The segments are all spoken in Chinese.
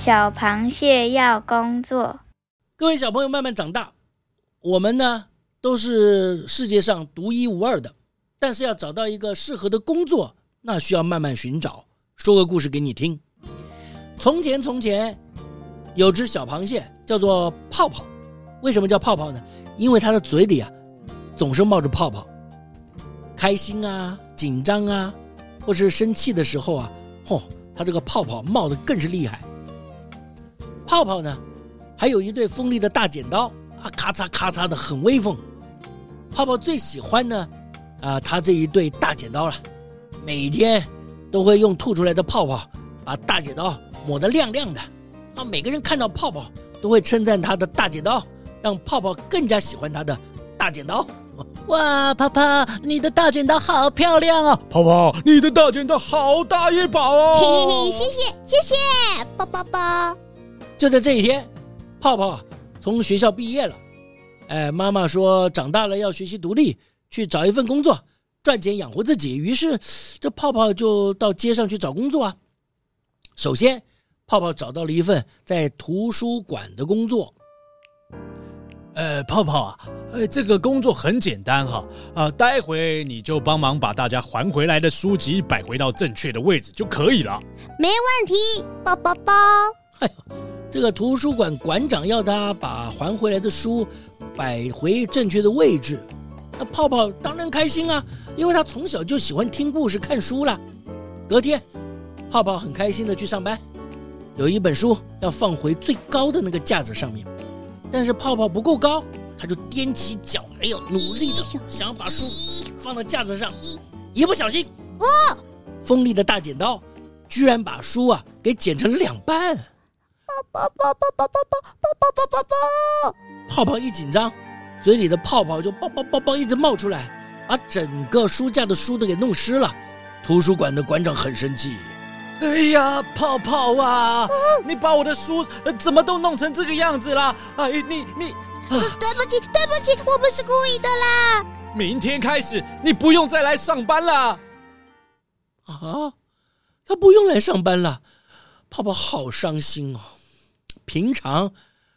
小螃蟹要工作。各位小朋友慢慢长大，我们呢都是世界上独一无二的，但是要找到一个适合的工作，那需要慢慢寻找。说个故事给你听。从前从前，有只小螃蟹叫做泡泡。为什么叫泡泡呢？因为它的嘴里啊总是冒着泡泡。开心啊、紧张啊，或是生气的时候啊，嚯，它这个泡泡冒得更是厉害。泡泡呢，还有一对锋利的大剪刀啊，咔嚓咔嚓的很威风。泡泡最喜欢呢，啊，他这一对大剪刀了，每天都会用吐出来的泡泡把大剪刀抹得亮亮的。啊，每个人看到泡泡都会称赞他的大剪刀，让泡泡更加喜欢他的大剪刀。哇，泡泡，你的大剪刀好漂亮哦！泡泡，你的大剪刀好大一把哦！嘿嘿嘿，谢谢谢谢，抱抱抱。就在这一天，泡泡从学校毕业了。哎，妈妈说长大了要学习独立，去找一份工作，赚钱养活自己。于是，这泡泡就到街上去找工作啊。首先，泡泡找到了一份在图书馆的工作。呃，泡泡啊，呃，这个工作很简单哈，啊、呃，待会你就帮忙把大家还回来的书籍摆回到正确的位置就可以了。没问题，抱抱抱。哎呦。这个图书馆馆长要他把还回来的书摆回正确的位置，那泡泡当然开心啊，因为他从小就喜欢听故事、看书了。隔天，泡泡很开心的去上班，有一本书要放回最高的那个架子上面，但是泡泡不够高，他就踮起脚，哎呦，努力的想要把书放到架子上，一不小心，哦，锋利的大剪刀居然把书啊给剪成了两半。泡泡泡泡泡泡泡泡泡泡泡泡一紧张，嘴里的泡泡就爆爆爆爆一直冒出来，把整个书架的书都给弄湿了。图书馆的馆长很生气。哎呀，泡泡啊，你把我的书怎么都弄成这个样子啦？哎，你你，对不起对不起，我不是故意的啦。明天开始你不用再来上班了。啊，他不用来上班了，泡泡好伤心哦。平常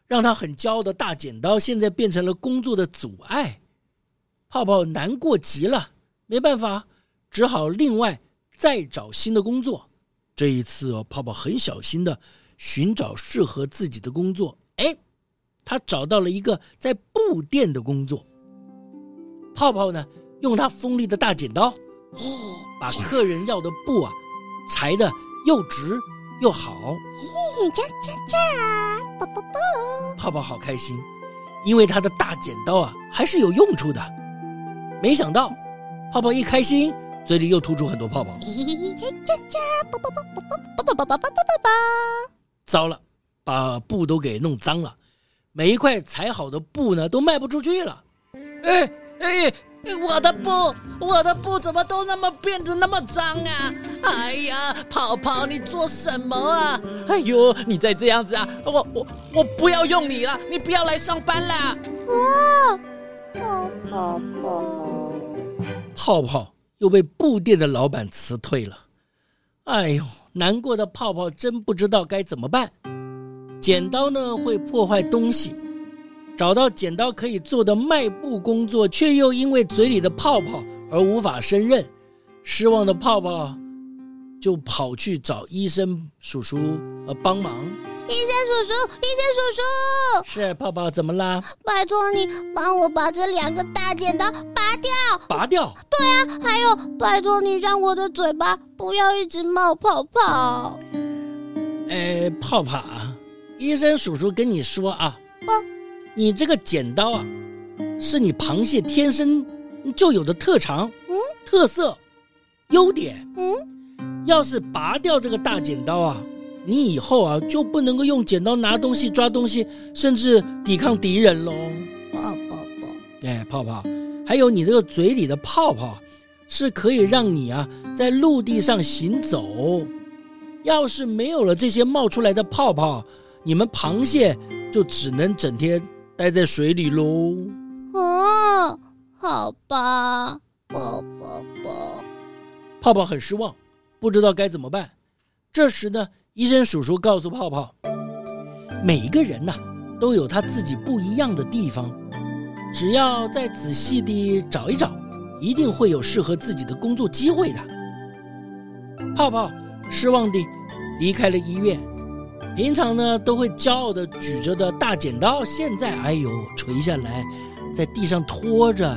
让他很骄傲的大剪刀，现在变成了工作的阻碍。泡泡难过极了，没办法，只好另外再找新的工作。这一次，泡泡很小心的寻找适合自己的工作。哎，他找到了一个在布店的工作。泡泡呢，用他锋利的大剪刀，把客人要的布啊裁得又直又好。嘿嘿，这这这。啵啵啵！泡泡好开心，因为他的大剪刀啊还是有用处的。没想到，泡泡一开心，嘴里又吐出很多泡泡。糟了，把布都给弄脏了，每一块裁好的布呢都卖不出去了。哎哎！我的布，我的布怎么都那么变得那么脏啊！哎呀，泡泡，你做什么啊？哎呦，你再这样子啊，我我我不要用你了，你不要来上班啦！哦，泡泡泡，泡泡又被布店的老板辞退了。哎呦，难过的泡泡真不知道该怎么办。剪刀呢会破坏东西。找到剪刀可以做的卖布工作，却又因为嘴里的泡泡而无法胜任，失望的泡泡就跑去找医生叔叔呃帮忙。医生叔叔，医生叔叔，是泡泡怎么啦？拜托你帮我把这两个大剪刀拔掉。拔掉？对啊，还有拜托你让我的嘴巴不要一直冒泡泡。哎，泡泡啊，医生叔叔跟你说啊。哦你这个剪刀啊，是你螃蟹天生就有的特长，嗯，特色，优点，嗯，要是拔掉这个大剪刀啊，你以后啊就不能够用剪刀拿东西、抓东西，甚至抵抗敌人喽。泡泡泡，哎，泡泡，还有你这个嘴里的泡泡，是可以让你啊在陆地上行走。要是没有了这些冒出来的泡泡，你们螃蟹就只能整天待在水里喽。哦，好吧，泡泡泡，泡泡很失望。不知道该怎么办。这时呢，医生叔叔告诉泡泡，每一个人呐、都有他自己不一样的地方，只要再仔细地找一找，一定会有适合自己的工作机会的。泡泡失望地离开了医院。平常呢，都会骄傲地举着的大剪刀，现在哎呦垂下来，在地上拖着，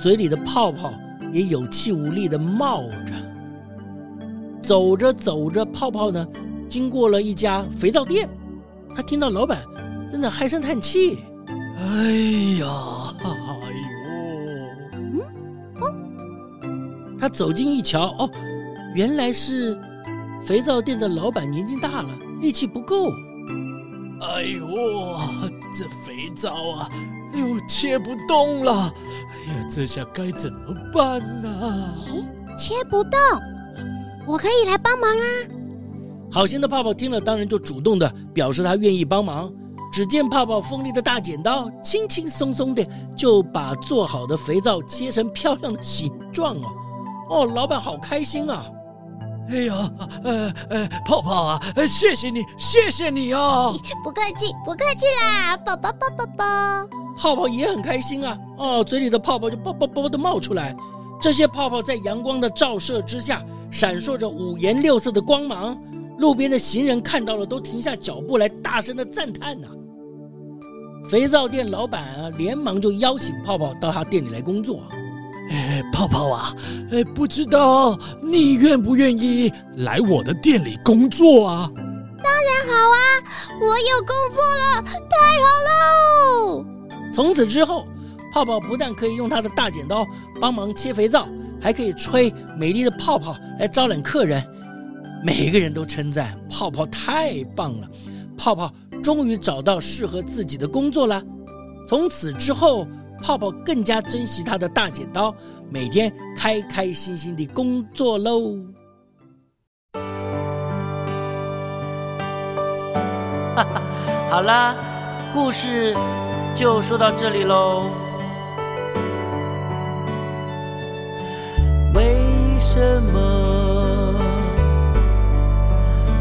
嘴里的泡泡也有气无力地冒着。走着走着，泡泡呢，经过了一家肥皂店，他听到老板正在唉声叹气。哎呀，哎呦，嗯，哦，他走近一瞧，哦，原来是肥皂店的老板年纪大了，力气不够。哎呦，这肥皂啊，哎呦，切不动了。哎呀，这下该怎么办呢？切不动。我可以来帮忙啊！好心的泡泡听了，当然就主动的表示他愿意帮忙。只见泡泡锋利的大剪刀，轻轻松松的就把做好的肥皂切成漂亮的形状哦！哦，老板好开心啊！哎呀，呃呃，泡泡啊，谢谢你，谢谢你啊！不客气，不客气啦，宝宝宝宝宝。泡泡也很开心啊！哦，嘴里的泡泡就啵啵啵的冒出来，这些泡泡在阳光的照射之下。闪烁着五颜六色的光芒，路边的行人看到了都停下脚步来，大声的赞叹呐。肥皂店老板啊，连忙就邀请泡泡到他店里来工作。哎，泡泡啊，哎，不知道你愿不愿意来我的店里工作啊？当然好啊，我有工作了，太好喽！从此之后，泡泡不但可以用他的大剪刀帮忙切肥皂。还可以吹美丽的泡泡来招揽客人，每个人都称赞泡泡太棒了。泡泡终于找到适合自己的工作了。从此之后，泡泡更加珍惜他的大剪刀，每天开开心心的工作喽。好啦，故事就说到这里喽。什么？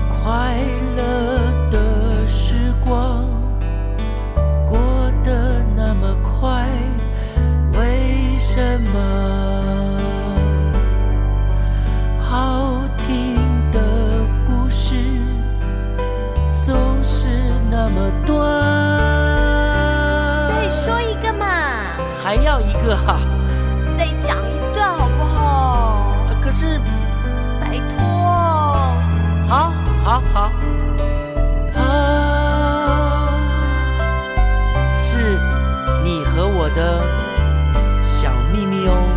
快乐的时光过得那么快为什么？好听的故事总是那么短。再说一个嘛。还要一个哈的小秘密哦。